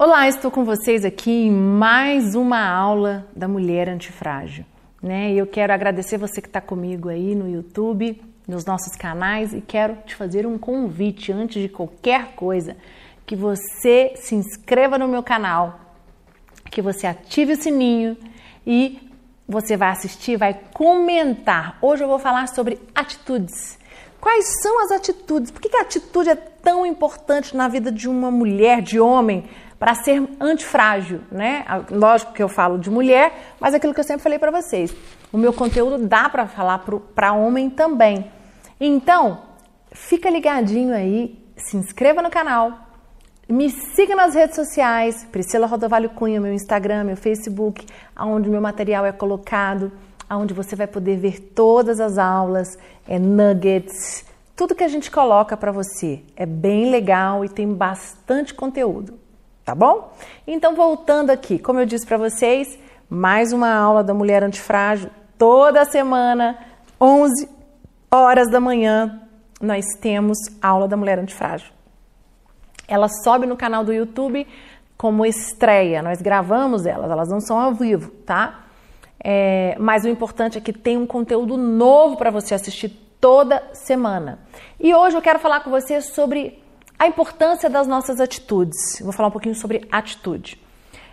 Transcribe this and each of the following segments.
Olá, estou com vocês aqui em mais uma aula da Mulher Antifrágil. Né? Eu quero agradecer você que está comigo aí no YouTube, nos nossos canais, e quero te fazer um convite antes de qualquer coisa, que você se inscreva no meu canal, que você ative o sininho e você vai assistir, vai comentar. Hoje eu vou falar sobre atitudes. Quais são as atitudes? Por que a atitude é tão importante na vida de uma mulher, de homem? Para ser antifrágil, né? Lógico que eu falo de mulher, mas aquilo que eu sempre falei para vocês, o meu conteúdo dá para falar para homem também. Então, fica ligadinho aí, se inscreva no canal, me siga nas redes sociais, Priscila Rodovalho Cunha, meu Instagram, meu Facebook, aonde meu material é colocado, aonde você vai poder ver todas as aulas, é nuggets, tudo que a gente coloca para você. É bem legal e tem bastante conteúdo tá bom? Então, voltando aqui, como eu disse para vocês, mais uma aula da Mulher Antifrágil, toda semana, 11 horas da manhã, nós temos aula da Mulher Antifrágil. Ela sobe no canal do YouTube como estreia, nós gravamos elas, elas não são ao vivo, tá? É, mas o importante é que tem um conteúdo novo para você assistir toda semana. E hoje eu quero falar com você sobre a importância das nossas atitudes. vou falar um pouquinho sobre atitude.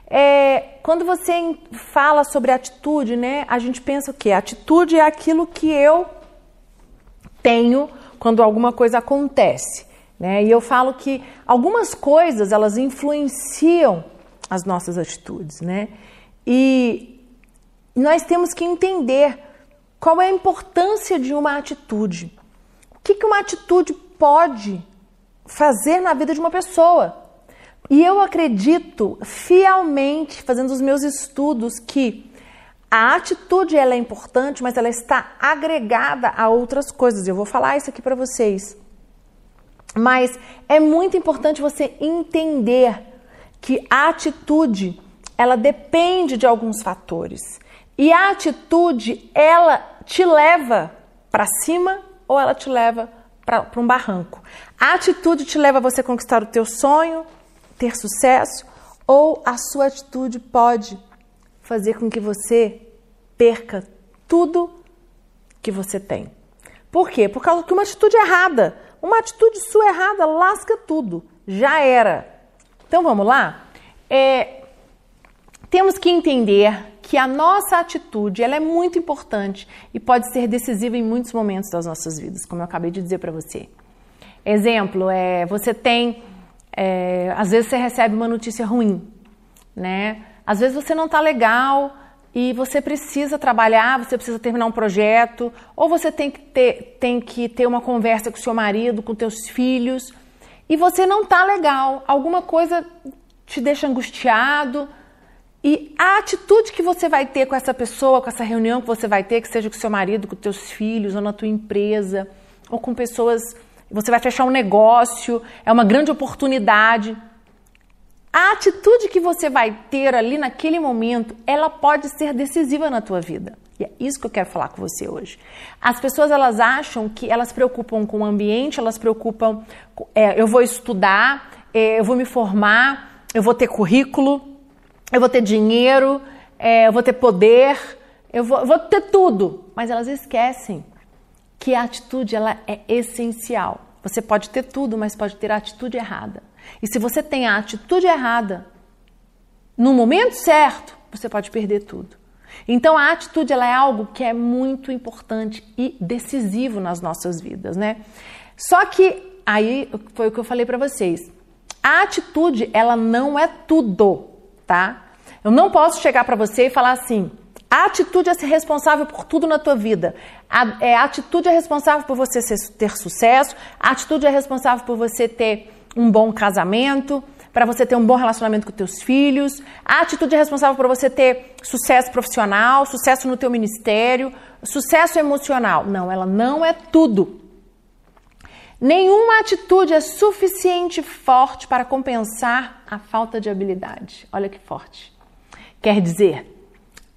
É, quando você fala sobre atitude, né, a gente pensa o quê? Atitude é aquilo que eu tenho quando alguma coisa acontece. Né? E eu falo que algumas coisas elas influenciam as nossas atitudes. Né? E nós temos que entender qual é a importância de uma atitude. O que, que uma atitude pode fazer na vida de uma pessoa. E eu acredito fielmente, fazendo os meus estudos, que a atitude ela é importante, mas ela está agregada a outras coisas. Eu vou falar isso aqui para vocês. Mas é muito importante você entender que a atitude ela depende de alguns fatores. E a atitude ela te leva para cima ou ela te leva para um barranco. A atitude te leva a você conquistar o teu sonho, ter sucesso, ou a sua atitude pode fazer com que você perca tudo que você tem. Por quê? Por causa que uma atitude errada, uma atitude sua errada lasca tudo. Já era. Então vamos lá? É, temos que entender que a nossa atitude ela é muito importante e pode ser decisiva em muitos momentos das nossas vidas, como eu acabei de dizer para você. Exemplo, é, você tem, é, às vezes você recebe uma notícia ruim, né? Às vezes você não está legal e você precisa trabalhar, você precisa terminar um projeto, ou você tem que ter, tem que ter uma conversa com seu marido, com teus filhos, e você não está legal, alguma coisa te deixa angustiado, e a atitude que você vai ter com essa pessoa, com essa reunião que você vai ter, que seja com seu marido, com teus filhos, ou na tua empresa, ou com pessoas, você vai fechar um negócio, é uma grande oportunidade. A atitude que você vai ter ali naquele momento, ela pode ser decisiva na tua vida. E é isso que eu quero falar com você hoje. As pessoas elas acham que elas preocupam com o ambiente, elas preocupam, é, eu vou estudar, é, eu vou me formar, eu vou ter currículo, eu vou ter dinheiro, é, eu vou ter poder, eu vou, eu vou ter tudo. Mas elas esquecem que a atitude ela é essencial. Você pode ter tudo, mas pode ter a atitude errada. E se você tem a atitude errada, no momento certo, você pode perder tudo. Então a atitude ela é algo que é muito importante e decisivo nas nossas vidas, né? Só que aí foi o que eu falei para vocês. A atitude ela não é tudo tá? Eu não posso chegar para você e falar assim: a atitude é ser responsável por tudo na tua vida. A, é, a atitude é responsável por você ser, ter sucesso, a atitude é responsável por você ter um bom casamento, para você ter um bom relacionamento com teus filhos. A atitude é responsável por você ter sucesso profissional, sucesso no teu ministério, sucesso emocional. Não, ela não é tudo. Nenhuma atitude é suficiente forte para compensar a falta de habilidade. Olha que forte. Quer dizer,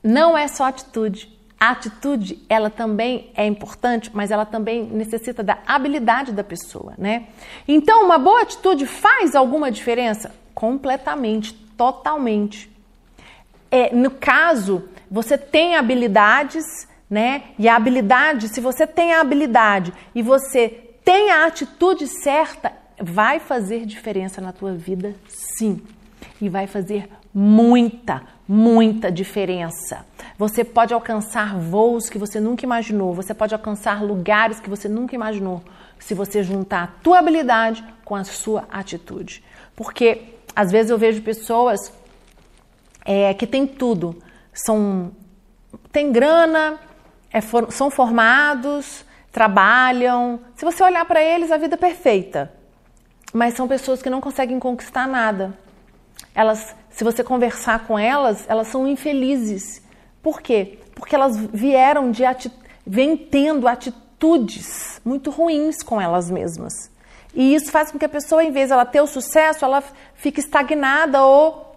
não é só atitude. A atitude, ela também é importante, mas ela também necessita da habilidade da pessoa, né? Então, uma boa atitude faz alguma diferença? completamente, totalmente. É, no caso, você tem habilidades, né? E a habilidade, se você tem a habilidade e você tem a atitude certa, vai fazer diferença na tua vida, sim. E vai fazer muita, muita diferença. Você pode alcançar voos que você nunca imaginou, você pode alcançar lugares que você nunca imaginou, se você juntar a tua habilidade com a sua atitude. Porque às vezes eu vejo pessoas é, que têm tudo, são têm grana, é, for, são formados, trabalham. Se você olhar para eles, a vida é perfeita. Mas são pessoas que não conseguem conquistar nada. Elas, se você conversar com elas, elas são infelizes. Por quê? Porque elas vieram de ati tendo atitudes muito ruins com elas mesmas. E isso faz com que a pessoa, em vez de ela ter o sucesso, ela fique estagnada ou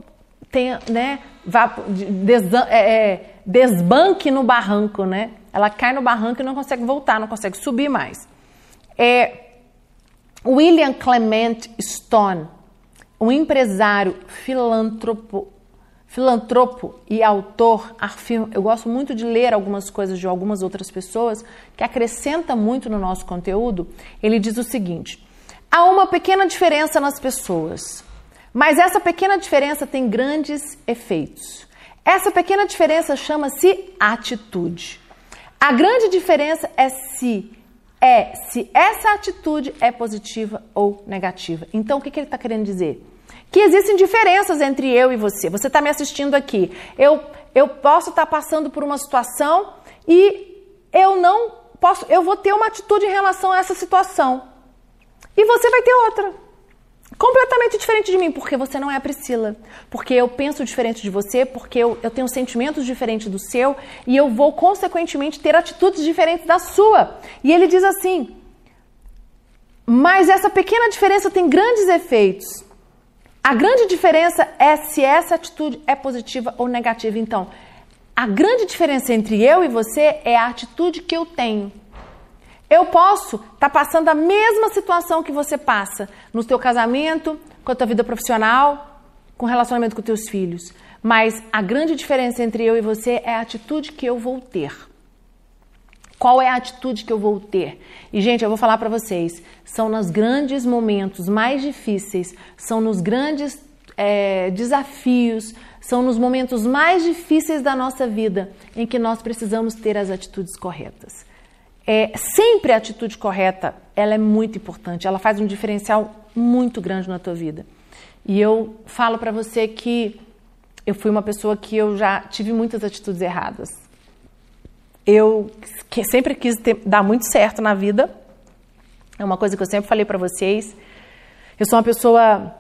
tenha, né, vá, des, é, é, desbanque no barranco, né? Ela cai no barranco e não consegue voltar, não consegue subir mais. É, William Clement Stone, um empresário filantropo, filantropo e autor, afirma, eu gosto muito de ler algumas coisas de algumas outras pessoas que acrescenta muito no nosso conteúdo. Ele diz o seguinte: há uma pequena diferença nas pessoas, mas essa pequena diferença tem grandes efeitos. Essa pequena diferença chama-se atitude. A grande diferença é se é se essa atitude é positiva ou negativa. Então, o que, que ele está querendo dizer? Que existem diferenças entre eu e você. Você está me assistindo aqui. Eu, eu posso estar tá passando por uma situação e eu não posso. Eu vou ter uma atitude em relação a essa situação. E você vai ter outra completamente diferente de mim, porque você não é a Priscila. Porque eu penso diferente de você, porque eu, eu tenho sentimentos diferentes do seu e eu vou, consequentemente, ter atitudes diferentes da sua. E ele diz assim: mas essa pequena diferença tem grandes efeitos. A grande diferença é se essa atitude é positiva ou negativa. Então, a grande diferença entre eu e você é a atitude que eu tenho. Eu posso estar tá passando a mesma situação que você passa no seu casamento, com a tua vida profissional, com o relacionamento com teus filhos. Mas a grande diferença entre eu e você é a atitude que eu vou ter. Qual é a atitude que eu vou ter? E, gente, eu vou falar para vocês: são nos grandes momentos mais difíceis, são nos grandes é, desafios, são nos momentos mais difíceis da nossa vida em que nós precisamos ter as atitudes corretas. É, sempre a atitude correta, ela é muito importante, ela faz um diferencial muito grande na tua vida. E eu falo para você que eu fui uma pessoa que eu já tive muitas atitudes erradas. Eu sempre quis ter, dar muito certo na vida. É uma coisa que eu sempre falei para vocês. Eu sou uma pessoa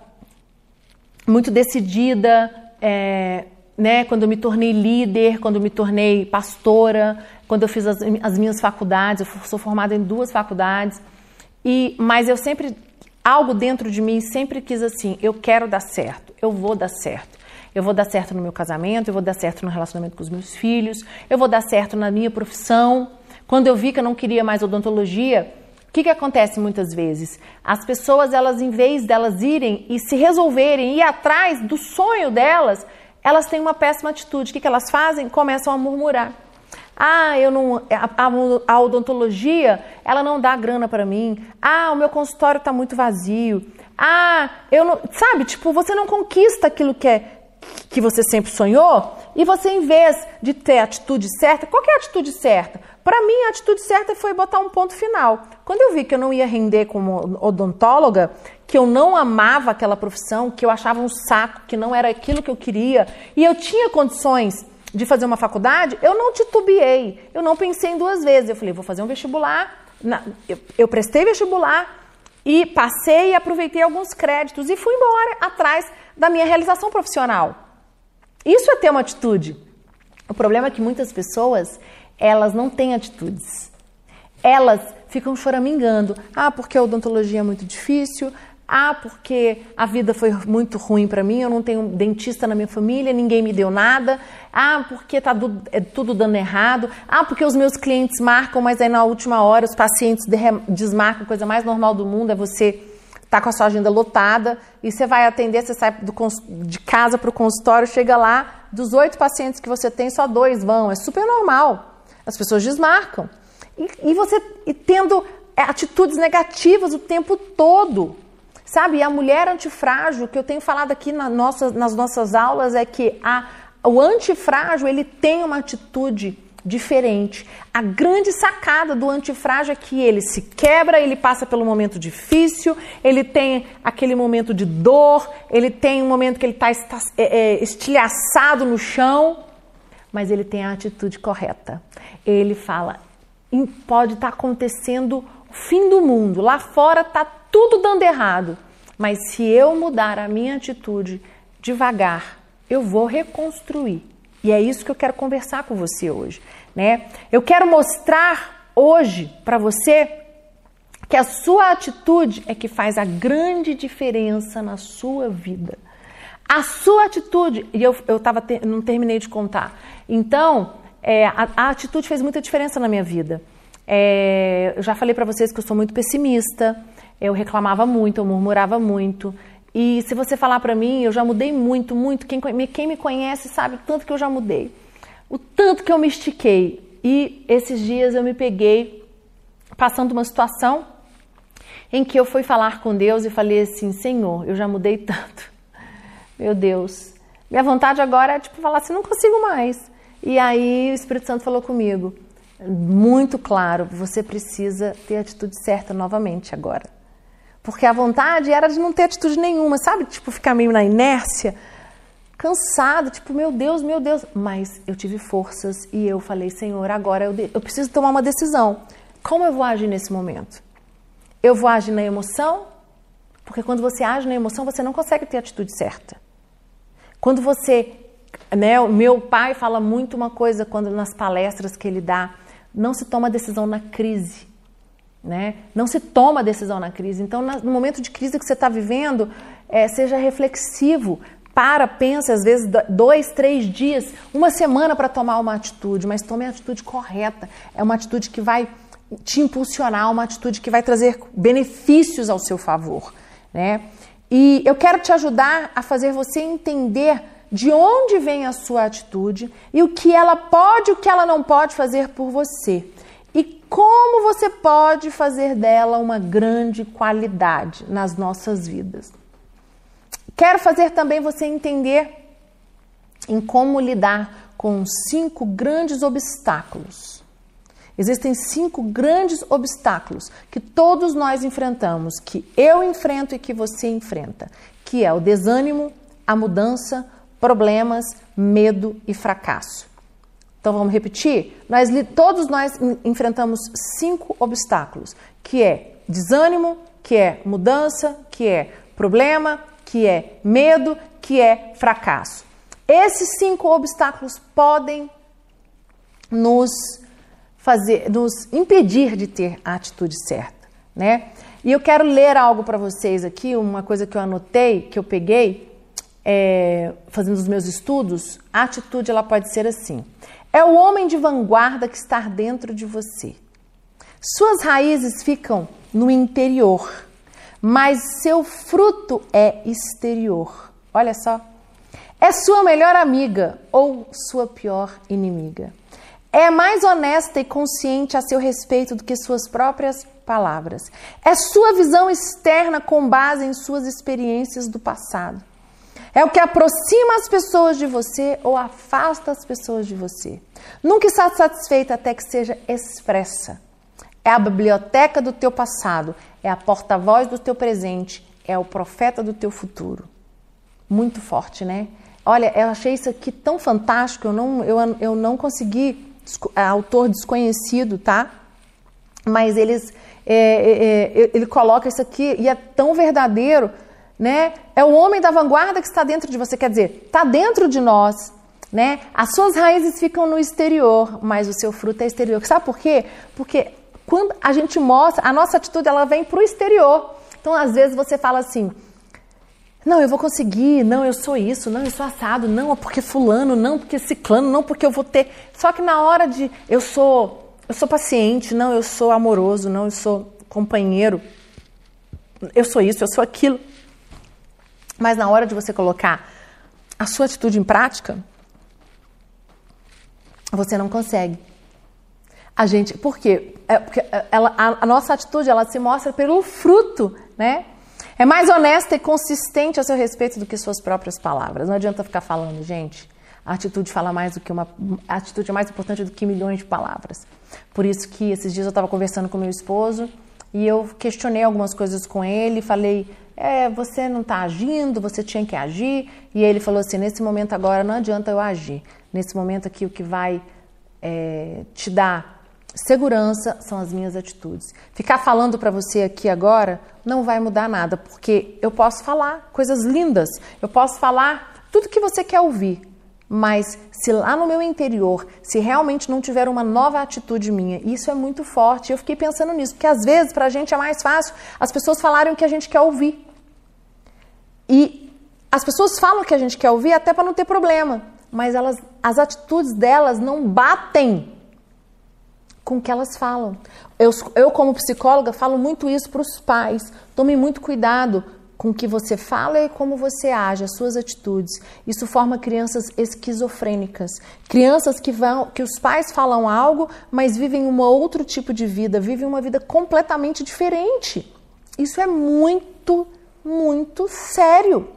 muito decidida, é, né? Quando eu me tornei líder, quando eu me tornei pastora, quando eu fiz as, as minhas faculdades, eu sou formada em duas faculdades, e mas eu sempre algo dentro de mim sempre quis assim, eu quero dar certo, eu vou dar certo. Eu vou dar certo no meu casamento, eu vou dar certo no relacionamento com os meus filhos, eu vou dar certo na minha profissão. Quando eu vi que eu não queria mais odontologia, o que, que acontece muitas vezes? As pessoas, elas, em vez delas irem e se resolverem, ir atrás do sonho delas, elas têm uma péssima atitude. O que, que elas fazem? Começam a murmurar. Ah, eu não. A, a odontologia, ela não dá grana para mim. Ah, o meu consultório está muito vazio. Ah, eu não. Sabe, tipo, você não conquista aquilo que é que você sempre sonhou e você, em vez de ter a atitude certa, qual é a atitude certa? Para mim, a atitude certa foi botar um ponto final. Quando eu vi que eu não ia render como odontóloga, que eu não amava aquela profissão, que eu achava um saco, que não era aquilo que eu queria, e eu tinha condições de fazer uma faculdade, eu não titubeei, eu não pensei em duas vezes. Eu falei, vou fazer um vestibular. eu, eu prestei vestibular e passei e aproveitei alguns créditos e fui embora atrás da minha realização profissional. Isso é ter uma atitude. O problema é que muitas pessoas, elas não têm atitudes. Elas ficam choramingando. Ah, porque a odontologia é muito difícil. Ah, porque a vida foi muito ruim para mim, eu não tenho dentista na minha família, ninguém me deu nada. Ah, porque tá do, é tudo dando errado. Ah, porque os meus clientes marcam, mas aí na última hora os pacientes desmarcam, coisa mais normal do mundo é você tá com a sua agenda lotada e você vai atender, você sai do, de casa para o consultório, chega lá, dos oito pacientes que você tem, só dois vão. É super normal. As pessoas desmarcam. E, e você e tendo é, atitudes negativas o tempo todo. Sabe, e a mulher antifrágil, que eu tenho falado aqui na nossa, nas nossas aulas, é que a, o antifrágil ele tem uma atitude diferente. A grande sacada do antifrágil é que ele se quebra, ele passa pelo momento difícil, ele tem aquele momento de dor, ele tem um momento que ele está é, é, estilhaçado no chão, mas ele tem a atitude correta. Ele fala: pode estar tá acontecendo o fim do mundo, lá fora está tudo dando errado, mas se eu mudar a minha atitude devagar, eu vou reconstruir e é isso que eu quero conversar com você hoje, né? Eu quero mostrar hoje para você que a sua atitude é que faz a grande diferença na sua vida. A sua atitude, e eu, eu tava não terminei de contar. Então, é, a, a, atitude fez muita diferença na minha vida. É, eu já falei para vocês que eu sou muito pessimista, eu reclamava muito, eu murmurava muito, e se você falar para mim, eu já mudei muito, muito. Quem, quem me conhece sabe o tanto que eu já mudei. O tanto que eu me estiquei. E esses dias eu me peguei passando uma situação em que eu fui falar com Deus e falei assim: Senhor, eu já mudei tanto. Meu Deus. Minha vontade agora é tipo falar assim: não consigo mais. E aí o Espírito Santo falou comigo, muito claro: você precisa ter a atitude certa novamente agora. Porque a vontade era de não ter atitude nenhuma, sabe? Tipo, ficar meio na inércia, cansado, tipo, meu Deus, meu Deus. Mas eu tive forças e eu falei, Senhor, agora eu, eu preciso tomar uma decisão. Como eu vou agir nesse momento? Eu vou agir na emoção? Porque quando você age na emoção, você não consegue ter a atitude certa. Quando você. Né, meu pai fala muito uma coisa quando nas palestras que ele dá: não se toma decisão na crise né? Não se toma decisão na crise. Então, no momento de crise que você está vivendo, é, seja reflexivo. Para, pense, às vezes, dois, três dias, uma semana para tomar uma atitude, mas tome a atitude correta. É uma atitude que vai te impulsionar, uma atitude que vai trazer benefícios ao seu favor. Né? E eu quero te ajudar a fazer você entender de onde vem a sua atitude e o que ela pode e o que ela não pode fazer por você e como você pode fazer dela uma grande qualidade nas nossas vidas. Quero fazer também você entender em como lidar com cinco grandes obstáculos. Existem cinco grandes obstáculos que todos nós enfrentamos, que eu enfrento e que você enfrenta, que é o desânimo, a mudança, problemas, medo e fracasso. Então vamos repetir? Nós, todos nós enfrentamos cinco obstáculos, que é desânimo, que é mudança, que é problema, que é medo, que é fracasso. Esses cinco obstáculos podem nos fazer, nos impedir de ter a atitude certa, né? E eu quero ler algo para vocês aqui, uma coisa que eu anotei, que eu peguei, é, fazendo os meus estudos. A atitude ela pode ser assim: é o homem de vanguarda que está dentro de você. Suas raízes ficam no interior, mas seu fruto é exterior. Olha só. É sua melhor amiga ou sua pior inimiga. É mais honesta e consciente a seu respeito do que suas próprias palavras. É sua visão externa com base em suas experiências do passado. É o que aproxima as pessoas de você ou afasta as pessoas de você. Nunca está satisfeita até que seja expressa. É a biblioteca do teu passado, é a porta-voz do teu presente, é o profeta do teu futuro. Muito forte, né? Olha, eu achei isso aqui tão fantástico, eu não, eu, eu não consegui, é, autor desconhecido, tá? Mas eles, é, é, é ele coloca isso aqui e é tão verdadeiro né? É o homem da vanguarda que está dentro de você, quer dizer, está dentro de nós, né? As suas raízes ficam no exterior, mas o seu fruto é exterior. Sabe por quê? Porque quando a gente mostra, a nossa atitude ela vem para o exterior. Então, às vezes você fala assim: não, eu vou conseguir, não, eu sou isso, não, eu sou assado, não, porque fulano, não, porque ciclano, não, porque eu vou ter. Só que na hora de eu sou, eu sou paciente, não, eu sou amoroso, não, eu sou companheiro, eu sou isso, eu sou aquilo. Mas na hora de você colocar a sua atitude em prática, você não consegue. A gente, por quê? É porque ela, a, a nossa atitude ela se mostra pelo fruto, né? É mais honesta e consistente a seu respeito do que suas próprias palavras. Não adianta ficar falando, gente. A atitude fala mais do que uma. A atitude é mais importante do que milhões de palavras. Por isso que esses dias eu estava conversando com meu esposo e eu questionei algumas coisas com ele, falei, é, você não está agindo, você tinha que agir. E ele falou assim: nesse momento agora não adianta eu agir. Nesse momento aqui o que vai é, te dar segurança são as minhas atitudes. Ficar falando para você aqui agora não vai mudar nada, porque eu posso falar coisas lindas, eu posso falar tudo que você quer ouvir, mas se lá no meu interior, se realmente não tiver uma nova atitude minha, isso é muito forte. Eu fiquei pensando nisso, porque às vezes para a gente é mais fácil as pessoas falarem o que a gente quer ouvir. E as pessoas falam que a gente quer ouvir até para não ter problema, mas elas, as atitudes delas não batem com o que elas falam. Eu, eu como psicóloga, falo muito isso para os pais. Tome muito cuidado com o que você fala e como você age, as suas atitudes. Isso forma crianças esquizofrênicas, crianças que vão, que os pais falam algo, mas vivem um outro tipo de vida, vivem uma vida completamente diferente. Isso é muito, muito sério,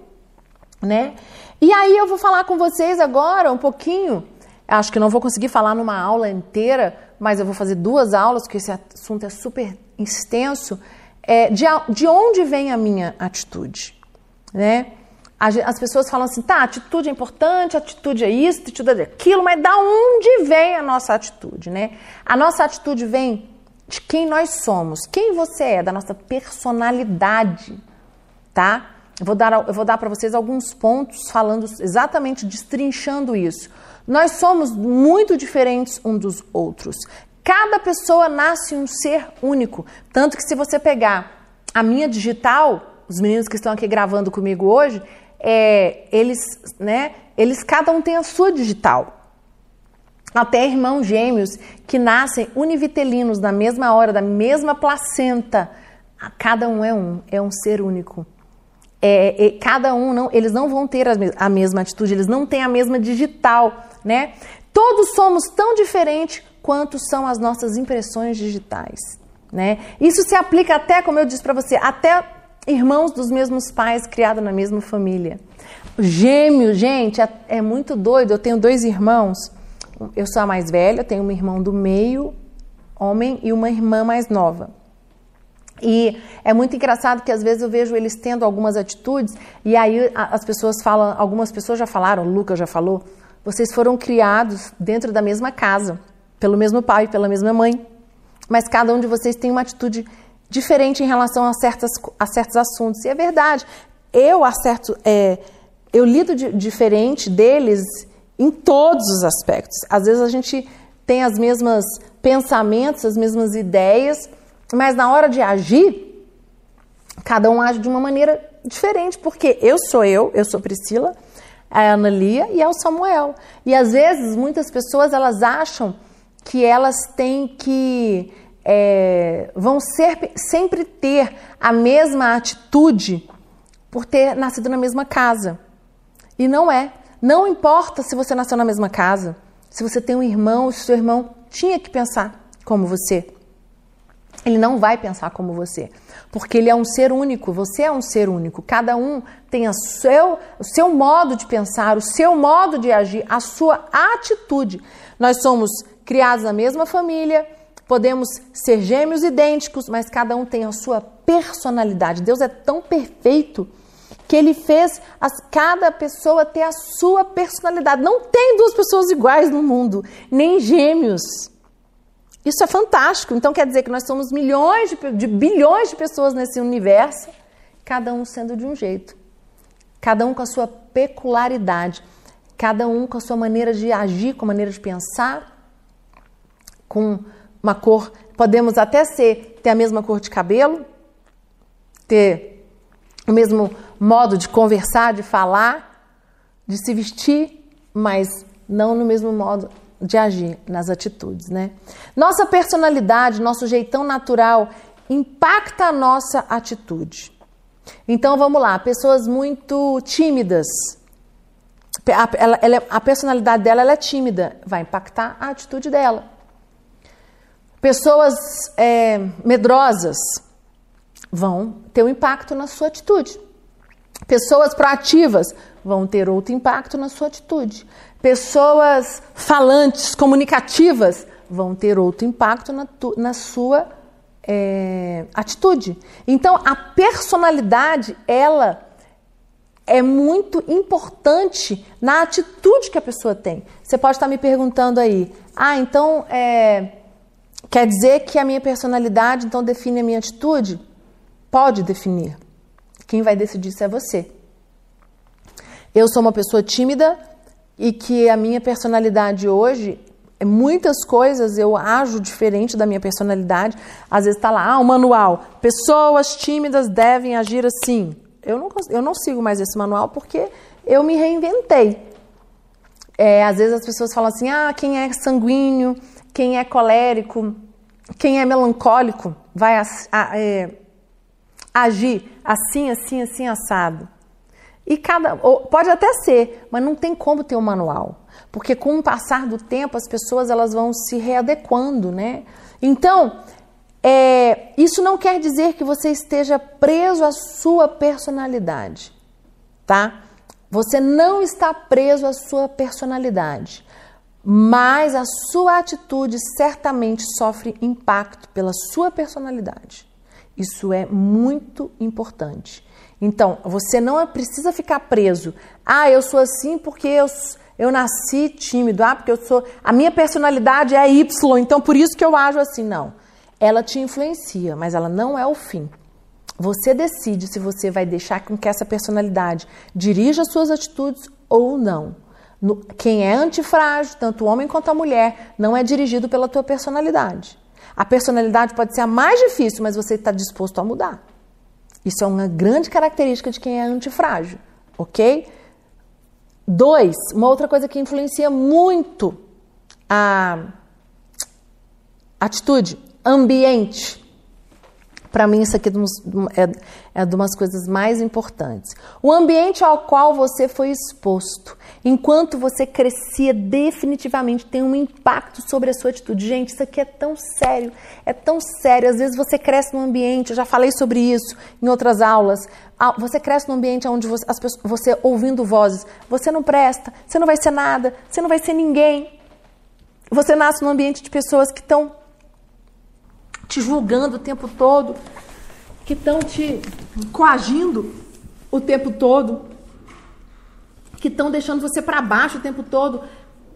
né? E aí eu vou falar com vocês agora um pouquinho. Acho que não vou conseguir falar numa aula inteira mas eu vou fazer duas aulas, porque esse assunto é super extenso, é, de, de onde vem a minha atitude, né? As pessoas falam assim, tá, atitude é importante, atitude é isso, atitude é aquilo, mas da onde vem a nossa atitude, né? A nossa atitude vem de quem nós somos, quem você é, da nossa personalidade, tá? Eu vou dar, eu vou dar para vocês alguns pontos falando exatamente, destrinchando isso. Nós somos muito diferentes um dos outros. Cada pessoa nasce um ser único. Tanto que se você pegar a minha digital, os meninos que estão aqui gravando comigo hoje, é, eles, né, eles cada um tem a sua digital. Até irmãos gêmeos que nascem univitelinos na mesma hora, da mesma placenta. Cada um é um, é um ser único. É, é, cada um não, eles não vão ter a, a mesma atitude, eles não têm a mesma digital né? Todos somos tão diferentes quanto são as nossas impressões digitais, né? Isso se aplica até, como eu disse para você, até irmãos dos mesmos pais criados na mesma família. Gêmeos, gente, é, é muito doido. Eu tenho dois irmãos. Eu sou a mais velha, tenho um irmão do meio, homem, e uma irmã mais nova. E é muito engraçado que às vezes eu vejo eles tendo algumas atitudes e aí as pessoas falam, algumas pessoas já falaram, o Lucas já falou, vocês foram criados dentro da mesma casa, pelo mesmo pai, pela mesma mãe, mas cada um de vocês tem uma atitude diferente em relação a, certas, a certos assuntos. E é verdade, eu acerto, é, eu lido de, diferente deles em todos os aspectos. Às vezes a gente tem as mesmas pensamentos, as mesmas ideias, mas na hora de agir, cada um age de uma maneira diferente, porque eu sou eu, eu sou Priscila, a Ana Lia e ao Samuel. E às vezes muitas pessoas elas acham que elas têm que é, vão ser, sempre ter a mesma atitude por ter nascido na mesma casa. E não é. Não importa se você nasceu na mesma casa, se você tem um irmão, se seu irmão tinha que pensar como você. Ele não vai pensar como você, porque ele é um ser único, você é um ser único. Cada um tem a seu, o seu modo de pensar, o seu modo de agir, a sua atitude. Nós somos criados na mesma família, podemos ser gêmeos idênticos, mas cada um tem a sua personalidade. Deus é tão perfeito que ele fez as, cada pessoa ter a sua personalidade. Não tem duas pessoas iguais no mundo, nem gêmeos. Isso é fantástico. Então quer dizer que nós somos milhões de, de, bilhões de pessoas nesse universo, cada um sendo de um jeito, cada um com a sua peculiaridade, cada um com a sua maneira de agir, com a maneira de pensar, com uma cor. Podemos até ser ter a mesma cor de cabelo, ter o mesmo modo de conversar, de falar, de se vestir, mas não no mesmo modo de agir nas atitudes, né? Nossa personalidade, nosso jeitão natural impacta a nossa atitude. Então vamos lá, pessoas muito tímidas. A, ela, ela, a personalidade dela ela é tímida, vai impactar a atitude dela. Pessoas é, medrosas vão ter um impacto na sua atitude. Pessoas proativas vão ter outro impacto na sua atitude. Pessoas falantes, comunicativas, vão ter outro impacto na, tu, na sua é, atitude. Então, a personalidade, ela é muito importante na atitude que a pessoa tem. Você pode estar me perguntando aí, ah, então é, quer dizer que a minha personalidade então define a minha atitude? Pode definir. Quem vai decidir isso é você. Eu sou uma pessoa tímida e que a minha personalidade hoje, é muitas coisas eu ajo diferente da minha personalidade. Às vezes está lá, ah, um manual. Pessoas tímidas devem agir assim. Eu não, eu não sigo mais esse manual porque eu me reinventei. É, às vezes as pessoas falam assim: ah, quem é sanguíneo, quem é colérico, quem é melancólico vai a, a, é, agir assim, assim, assim, assado. E cada. Pode até ser, mas não tem como ter um manual. Porque com o passar do tempo as pessoas elas vão se readequando, né? Então, é, isso não quer dizer que você esteja preso à sua personalidade, tá? Você não está preso à sua personalidade, mas a sua atitude certamente sofre impacto pela sua personalidade. Isso é muito importante. Então, você não precisa ficar preso. Ah, eu sou assim porque eu, eu nasci tímido. Ah, porque eu sou. A minha personalidade é Y, então por isso que eu ajo assim. Não. Ela te influencia, mas ela não é o fim. Você decide se você vai deixar com que essa personalidade dirija as suas atitudes ou não. quem é antifrágil, tanto o homem quanto a mulher, não é dirigido pela tua personalidade. A personalidade pode ser a mais difícil, mas você está disposto a mudar. Isso é uma grande característica de quem é antifrágil, ok? Dois, uma outra coisa que influencia muito a atitude, ambiente. Para mim, isso aqui é, é, é de umas coisas mais importantes. O ambiente ao qual você foi exposto, enquanto você crescia, definitivamente tem um impacto sobre a sua atitude. Gente, isso aqui é tão sério, é tão sério. Às vezes você cresce num ambiente, eu já falei sobre isso em outras aulas. Você cresce num ambiente onde você, as pessoas, você ouvindo vozes, você não presta, você não vai ser nada, você não vai ser ninguém. Você nasce num ambiente de pessoas que estão te julgando o tempo todo, que estão te coagindo o tempo todo, que estão deixando você para baixo o tempo todo.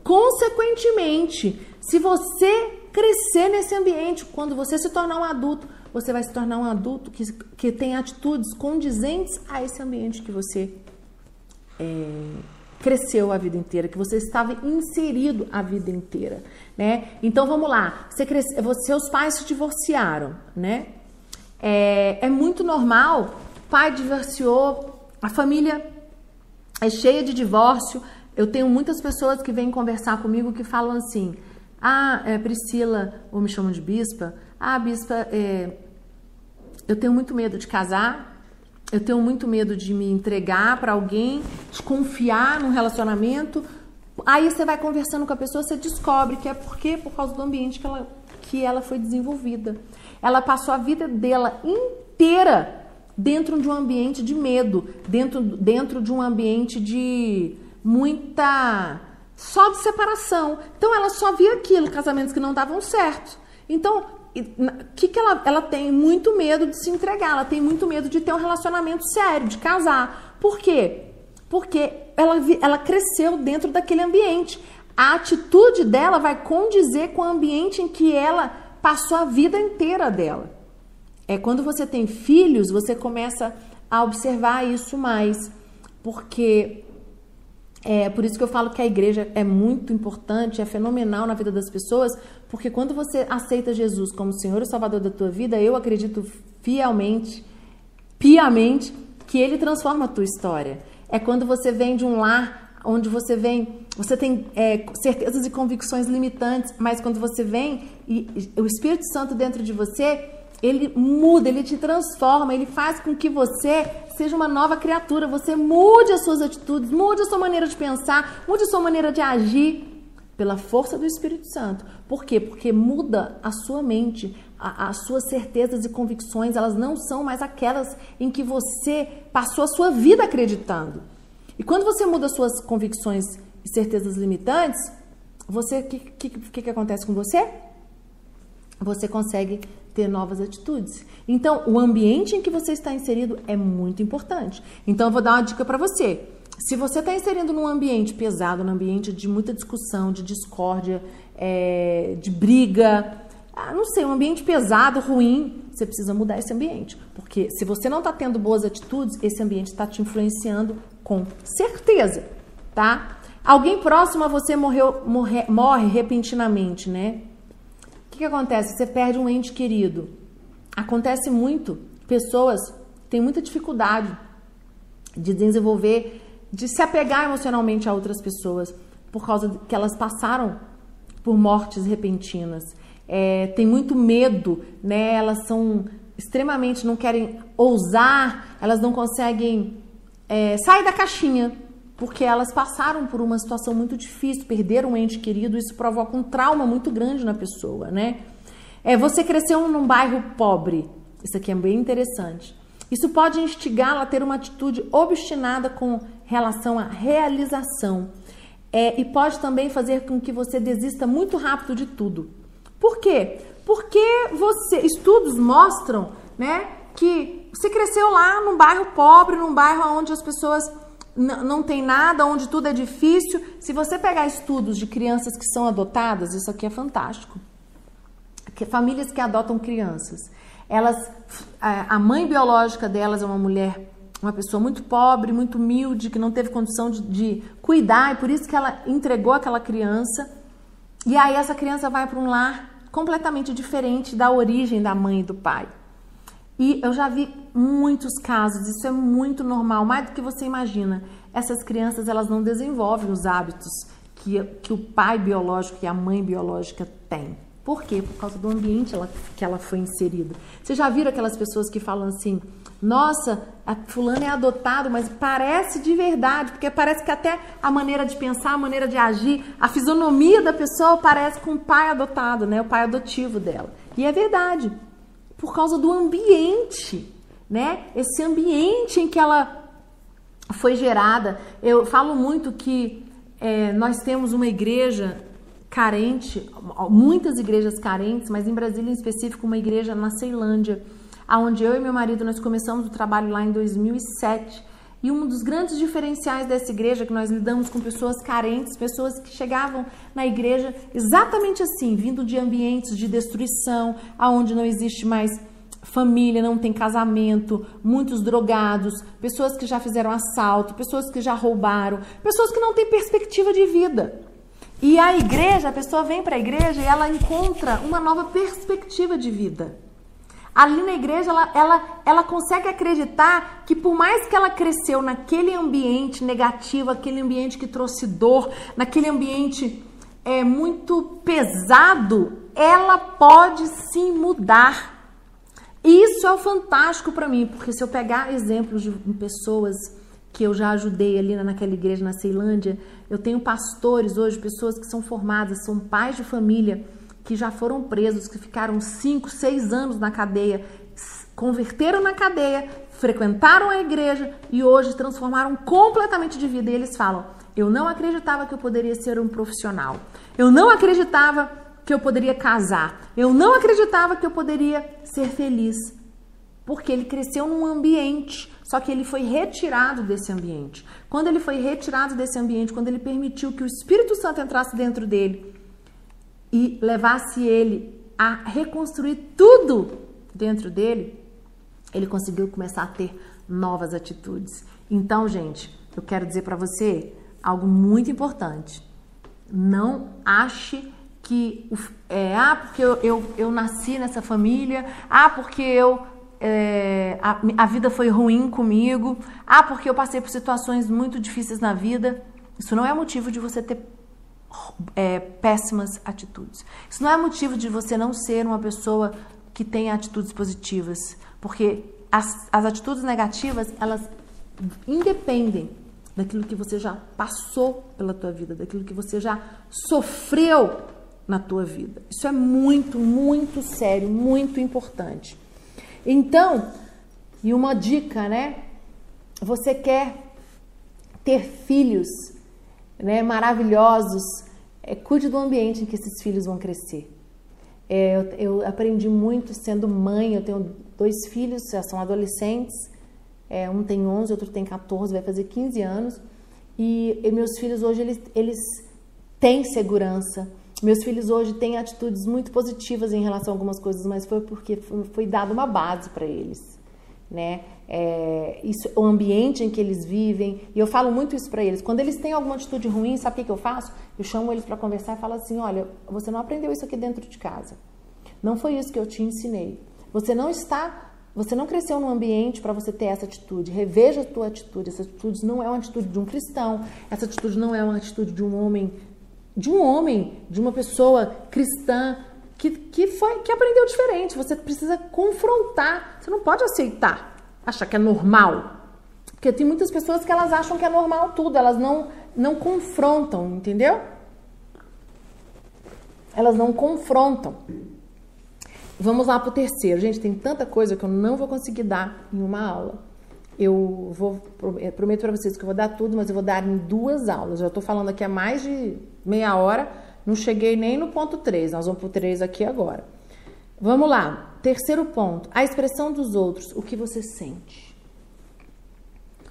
Consequentemente, se você crescer nesse ambiente, quando você se tornar um adulto, você vai se tornar um adulto que, que tem atitudes condizentes a esse ambiente que você é, cresceu a vida inteira, que você estava inserido a vida inteira né? Então vamos lá, você cresce, seus pais se divorciaram, né? É, é muito normal, pai divorciou, a família é cheia de divórcio. Eu tenho muitas pessoas que vêm conversar comigo que falam assim: Ah, é, Priscila, ou me chamam de bispa, ah, bispa, é, eu tenho muito medo de casar, eu tenho muito medo de me entregar para alguém, de confiar num relacionamento, Aí você vai conversando com a pessoa, você descobre que é porque por causa do ambiente que ela, que ela foi desenvolvida. Ela passou a vida dela inteira dentro de um ambiente de medo, dentro, dentro de um ambiente de muita só de separação. Então ela só via aquilo, casamentos que não davam certo. Então, que, que ela, ela tem? Muito medo de se entregar, ela tem muito medo de ter um relacionamento sério, de casar. Por quê? Porque ela, ela cresceu dentro daquele ambiente. A atitude dela vai condizer com o ambiente em que ela passou a vida inteira dela. É quando você tem filhos, você começa a observar isso mais, porque é por isso que eu falo que a igreja é muito importante, é fenomenal na vida das pessoas, porque quando você aceita Jesus como Senhor e Salvador da tua vida, eu acredito fielmente, piamente, que ele transforma a tua história. É quando você vem de um lar onde você vem, você tem é, certezas e convicções limitantes, mas quando você vem e, e o Espírito Santo dentro de você, ele muda, ele te transforma, ele faz com que você seja uma nova criatura, você mude as suas atitudes, mude a sua maneira de pensar, mude a sua maneira de agir pela força do Espírito Santo. Por quê? Porque muda a sua mente, a, as suas certezas e convicções, elas não são mais aquelas em que você passou a sua vida acreditando. E quando você muda as suas convicções e certezas limitantes, você o que, que, que, que acontece com você? Você consegue ter novas atitudes. Então, o ambiente em que você está inserido é muito importante. Então, eu vou dar uma dica para você. Se você está inserindo num ambiente pesado, num ambiente de muita discussão, de discórdia, é, de briga, ah, não sei, um ambiente pesado, ruim, você precisa mudar esse ambiente. Porque se você não está tendo boas atitudes, esse ambiente está te influenciando com certeza, tá? Alguém próximo a você morreu, morre, morre repentinamente, né? Que, que acontece? Você perde um ente querido. Acontece muito. Pessoas têm muita dificuldade de desenvolver, de se apegar emocionalmente a outras pessoas por causa que elas passaram por mortes repentinas é, tem muito medo, né? Elas são extremamente, não querem ousar, elas não conseguem é, sair da caixinha, porque elas passaram por uma situação muito difícil, perderam um ente querido, isso provoca um trauma muito grande na pessoa, né? É, você cresceu num bairro pobre, isso aqui é bem interessante. Isso pode instigá-la a ter uma atitude obstinada com relação à realização. É, e pode também fazer com que você desista muito rápido de tudo. Por quê? Porque você, estudos mostram, né, que você cresceu lá num bairro pobre, num bairro onde as pessoas não tem nada, onde tudo é difícil. Se você pegar estudos de crianças que são adotadas, isso aqui é fantástico. Que famílias que adotam crianças, elas, a mãe biológica delas é uma mulher, uma pessoa muito pobre, muito humilde, que não teve condição de, de cuidar e por isso que ela entregou aquela criança e aí essa criança vai para um lar completamente diferente da origem da mãe e do pai. E eu já vi muitos casos, isso é muito normal, mais do que você imagina. Essas crianças elas não desenvolvem os hábitos que, que o pai biológico e a mãe biológica têm. Por quê? Por causa do ambiente que ela foi inserida. Vocês já viram aquelas pessoas que falam assim: nossa, a fulana é adotado, mas parece de verdade, porque parece que até a maneira de pensar, a maneira de agir, a fisionomia da pessoa parece com o pai adotado, né? O pai adotivo dela. E é verdade, por causa do ambiente, né? Esse ambiente em que ela foi gerada. Eu falo muito que é, nós temos uma igreja carente, muitas igrejas carentes, mas em Brasília em específico uma igreja na Ceilândia aonde eu e meu marido nós começamos o trabalho lá em 2007. E um dos grandes diferenciais dessa igreja que nós lidamos com pessoas carentes, pessoas que chegavam na igreja exatamente assim, vindo de ambientes de destruição, aonde não existe mais família, não tem casamento, muitos drogados, pessoas que já fizeram assalto, pessoas que já roubaram, pessoas que não têm perspectiva de vida. E a igreja, a pessoa vem para a igreja e ela encontra uma nova perspectiva de vida. Ali na igreja, ela, ela, ela consegue acreditar que por mais que ela cresceu naquele ambiente negativo, aquele ambiente que trouxe dor, naquele ambiente é, muito pesado, ela pode sim mudar. Isso é fantástico para mim, porque se eu pegar exemplos de pessoas que eu já ajudei ali naquela igreja na Ceilândia, eu tenho pastores hoje, pessoas que são formadas, são pais de família que já foram presos, que ficaram 5, 6 anos na cadeia, converteram na cadeia, frequentaram a igreja e hoje transformaram completamente de vida. E eles falam: Eu não acreditava que eu poderia ser um profissional. Eu não acreditava que eu poderia casar. Eu não acreditava que eu poderia ser feliz. Porque ele cresceu num ambiente, só que ele foi retirado desse ambiente. Quando ele foi retirado desse ambiente, quando ele permitiu que o Espírito Santo entrasse dentro dele, e levasse ele a reconstruir tudo dentro dele, ele conseguiu começar a ter novas atitudes. Então, gente, eu quero dizer para você algo muito importante. Não ache que é, ah, porque eu, eu, eu nasci nessa família, ah, porque eu é, a, a vida foi ruim comigo, ah, porque eu passei por situações muito difíceis na vida. Isso não é motivo de você ter é, péssimas atitudes. Isso não é motivo de você não ser uma pessoa que tenha atitudes positivas, porque as, as atitudes negativas, elas independem daquilo que você já passou pela tua vida, daquilo que você já sofreu na tua vida. Isso é muito, muito sério, muito importante. Então, e uma dica, né? Você quer ter filhos, né, maravilhosos? É, cuide do ambiente em que esses filhos vão crescer. É, eu, eu, aprendi muito sendo mãe. Eu tenho dois filhos, já são adolescentes. É, um tem 11, outro tem 14, vai fazer 15 anos. E, e meus filhos hoje eles, eles têm segurança. Meus filhos hoje têm atitudes muito positivas em relação a algumas coisas, mas foi porque foi, foi dada uma base para eles, né? É, isso, o ambiente em que eles vivem. E eu falo muito isso para eles. Quando eles têm alguma atitude ruim, sabe o que, que eu faço? Eu chamo eles para conversar e falo assim: olha, você não aprendeu isso aqui dentro de casa. Não foi isso que eu te ensinei. Você não está você não cresceu num ambiente para você ter essa atitude. Reveja a tua atitude. Essa atitude não é uma atitude de um cristão. Essa atitude não é uma atitude de um homem, de um homem, de uma pessoa cristã que, que foi que aprendeu diferente. Você precisa confrontar. Você não pode aceitar, achar que é normal. Porque tem muitas pessoas que elas acham que é normal tudo. Elas não não confrontam, entendeu? Elas não confrontam. Vamos lá para o terceiro. Gente, tem tanta coisa que eu não vou conseguir dar em uma aula. Eu vou é, prometo para vocês que eu vou dar tudo, mas eu vou dar em duas aulas. Já estou falando aqui há mais de meia hora, não cheguei nem no ponto 3. Nós vamos para o 3 aqui agora. Vamos lá. Terceiro ponto, a expressão dos outros, o que você sente.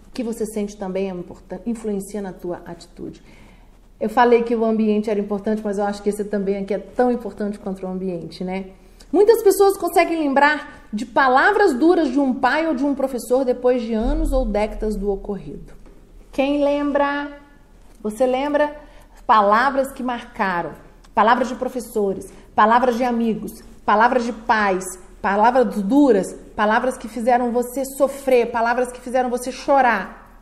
O que você sente também é importante, influencia na tua atitude. Eu falei que o ambiente era importante, mas eu acho que esse também aqui é tão importante quanto o ambiente, né? Muitas pessoas conseguem lembrar de palavras duras de um pai ou de um professor depois de anos ou décadas do ocorrido. Quem lembra? Você lembra palavras que marcaram? Palavras de professores, palavras de amigos, palavras de pais, palavras duras, palavras que fizeram você sofrer, palavras que fizeram você chorar.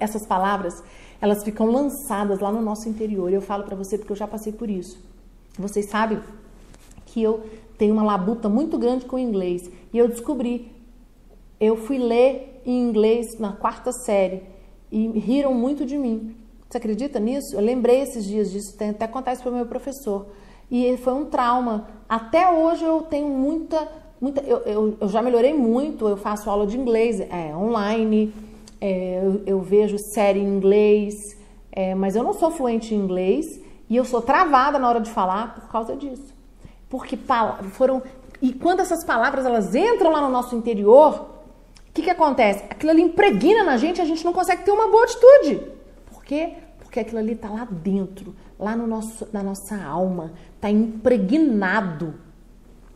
Essas palavras, elas ficam lançadas lá no nosso interior. Eu falo para você porque eu já passei por isso. Vocês sabem que eu tenho uma labuta muito grande com o inglês. E eu descobri, eu fui ler em inglês na quarta série e riram muito de mim. Você acredita nisso? Eu lembrei esses dias disso, tem até contar isso para o meu professor. E foi um trauma. Até hoje eu tenho muita. muita eu, eu, eu já melhorei muito, eu faço aula de inglês é, online, é, eu, eu, vejo série em inglês, é, mas eu não sou fluente em inglês e eu sou travada na hora de falar por causa disso porque foram e quando essas palavras elas entram lá no nosso interior, o que, que acontece? Aquilo ali impregna na gente, a gente não consegue ter uma boa atitude. Por quê? Porque aquilo ali está lá dentro, lá no nosso, na nossa alma, está impregnado.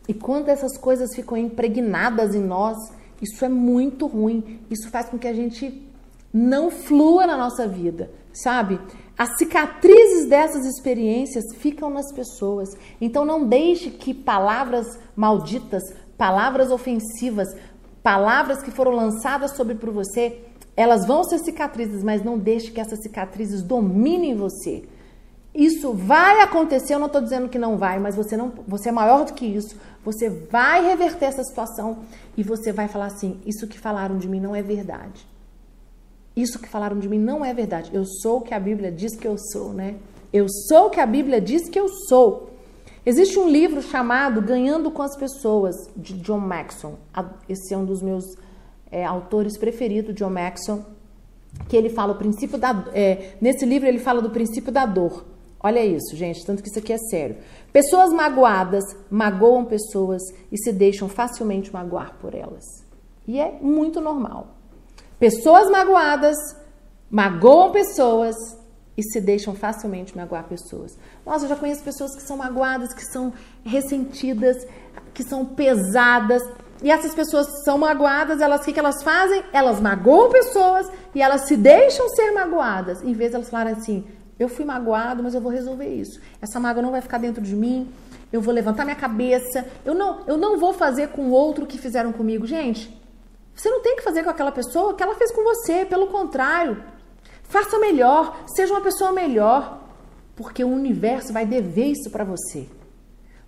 E quando essas coisas ficam impregnadas em nós, isso é muito ruim. Isso faz com que a gente não flua na nossa vida, sabe? As cicatrizes dessas experiências ficam nas pessoas. Então não deixe que palavras malditas, palavras ofensivas, palavras que foram lançadas sobre por você, elas vão ser cicatrizes, mas não deixe que essas cicatrizes dominem você. Isso vai acontecer, eu não estou dizendo que não vai, mas você não, você é maior do que isso. Você vai reverter essa situação e você vai falar assim: isso que falaram de mim não é verdade isso que falaram de mim não é verdade. Eu sou o que a Bíblia diz que eu sou, né? Eu sou o que a Bíblia diz que eu sou. Existe um livro chamado Ganhando com as Pessoas, de John Maxon. Esse é um dos meus é, autores preferidos, John Maxon, que ele fala o princípio da. É, nesse livro ele fala do princípio da dor. Olha isso, gente, tanto que isso aqui é sério. Pessoas magoadas magoam pessoas e se deixam facilmente magoar por elas. E é muito normal. Pessoas magoadas magoam pessoas e se deixam facilmente magoar pessoas. Nossa, eu já conheço pessoas que são magoadas, que são ressentidas, que são pesadas. E essas pessoas são magoadas, elas o que, que elas fazem? Elas magoam pessoas e elas se deixam ser magoadas. Em vez de elas falarem assim, eu fui magoado, mas eu vou resolver isso. Essa mágoa não vai ficar dentro de mim. Eu vou levantar minha cabeça. Eu não, eu não vou fazer com o outro o que fizeram comigo. Gente, você não tem que fazer com aquela pessoa o que ela fez com você, pelo contrário. Faça melhor, seja uma pessoa melhor, porque o universo vai dever isso para você.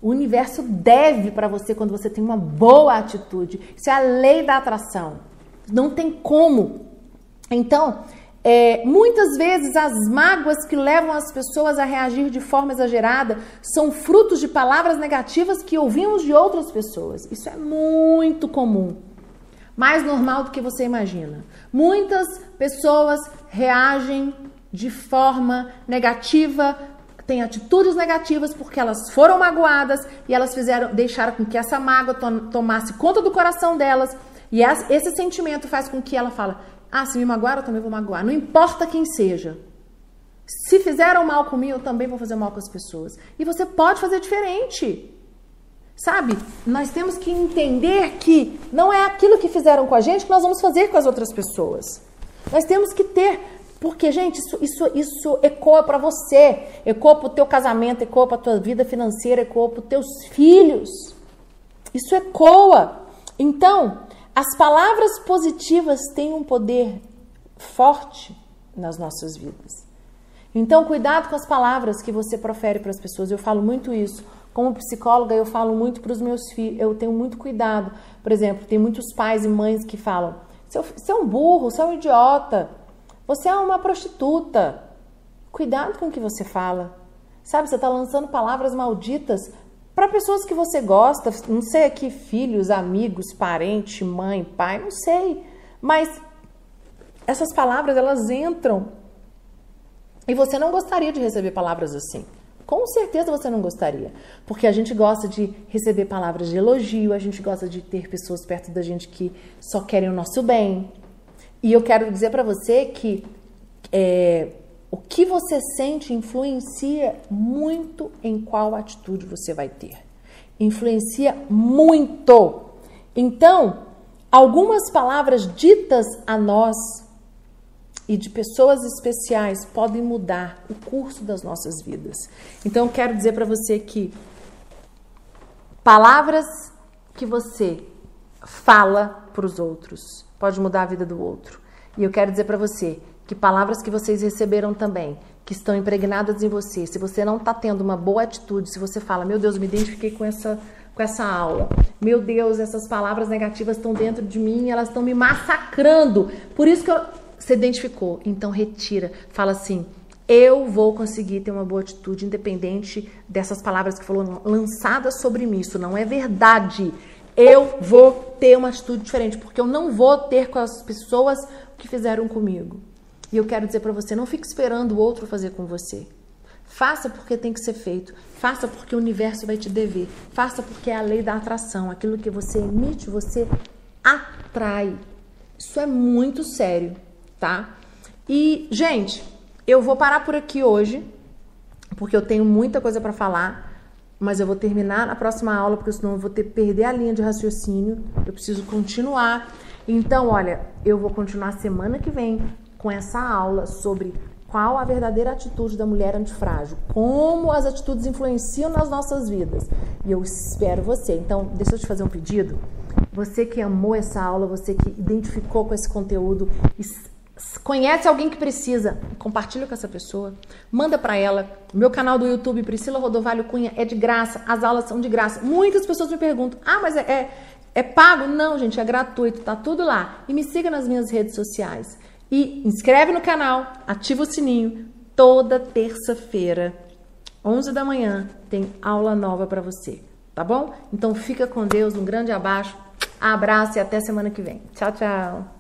O universo deve para você quando você tem uma boa atitude. Isso é a lei da atração. Não tem como. Então, é, muitas vezes as mágoas que levam as pessoas a reagir de forma exagerada são frutos de palavras negativas que ouvimos de outras pessoas. Isso é muito comum. Mais normal do que você imagina. Muitas pessoas reagem de forma negativa têm atitudes negativas porque elas foram magoadas e elas fizeram, deixaram com que essa mágoa tomasse conta do coração delas. E esse sentimento faz com que ela fala: "Ah, se me magoaram, eu também vou magoar". Não importa quem seja. Se fizeram mal comigo, eu também vou fazer mal com as pessoas. E você pode fazer diferente. Sabe? Nós temos que entender que não é aquilo que fizeram com a gente que nós vamos fazer com as outras pessoas. Nós temos que ter porque, gente, isso, isso, isso ecoa para você, ecoa para o teu casamento, ecoa para a tua vida financeira, ecoa para os teus filhos. Isso ecoa. Então, as palavras positivas têm um poder forte nas nossas vidas. Então, cuidado com as palavras que você profere para as pessoas. Eu falo muito isso. Como psicóloga, eu falo muito para os meus filhos. Eu tenho muito cuidado. Por exemplo, tem muitos pais e mães que falam: você é um burro, você é um idiota. Você é uma prostituta. Cuidado com o que você fala. Sabe, você está lançando palavras malditas para pessoas que você gosta, não sei aqui, filhos, amigos, parente, mãe, pai, não sei. Mas essas palavras, elas entram. E você não gostaria de receber palavras assim. Com certeza você não gostaria, porque a gente gosta de receber palavras de elogio, a gente gosta de ter pessoas perto da gente que só querem o nosso bem, e eu quero dizer para você que é, o que você sente influencia muito em qual atitude você vai ter. Influencia muito. Então, algumas palavras ditas a nós e de pessoas especiais podem mudar o curso das nossas vidas. Então, eu quero dizer para você que palavras que você fala para os outros. Pode mudar a vida do outro. E eu quero dizer para você que palavras que vocês receberam também, que estão impregnadas em você, se você não está tendo uma boa atitude, se você fala, meu Deus, me identifiquei com essa, com essa aula, meu Deus, essas palavras negativas estão dentro de mim, elas estão me massacrando, por isso que você identificou, então retira, fala assim, eu vou conseguir ter uma boa atitude independente dessas palavras que foram lançadas sobre mim. Isso não é verdade eu vou ter uma atitude diferente, porque eu não vou ter com as pessoas que fizeram comigo. E eu quero dizer para você, não fique esperando o outro fazer com você. Faça porque tem que ser feito. Faça porque o universo vai te dever. Faça porque é a lei da atração. Aquilo que você emite, você atrai. Isso é muito sério, tá? E, gente, eu vou parar por aqui hoje, porque eu tenho muita coisa para falar mas eu vou terminar na próxima aula, porque senão eu vou ter perder a linha de raciocínio. Eu preciso continuar. Então, olha, eu vou continuar semana que vem com essa aula sobre qual a verdadeira atitude da mulher antifrágil, como as atitudes influenciam nas nossas vidas. E eu espero você. Então, deixa eu te fazer um pedido. Você que amou essa aula, você que identificou com esse conteúdo, Conhece alguém que precisa? Compartilha com essa pessoa. Manda para ela. Meu canal do YouTube, Priscila Rodovalho Cunha, é de graça. As aulas são de graça. Muitas pessoas me perguntam: ah, mas é, é, é pago? Não, gente, é gratuito. Tá tudo lá. E me siga nas minhas redes sociais. E inscreve no canal, ativa o sininho. Toda terça-feira, 11 da manhã, tem aula nova para você. Tá bom? Então fica com Deus. Um grande abraço. Abraço e até semana que vem. Tchau, tchau.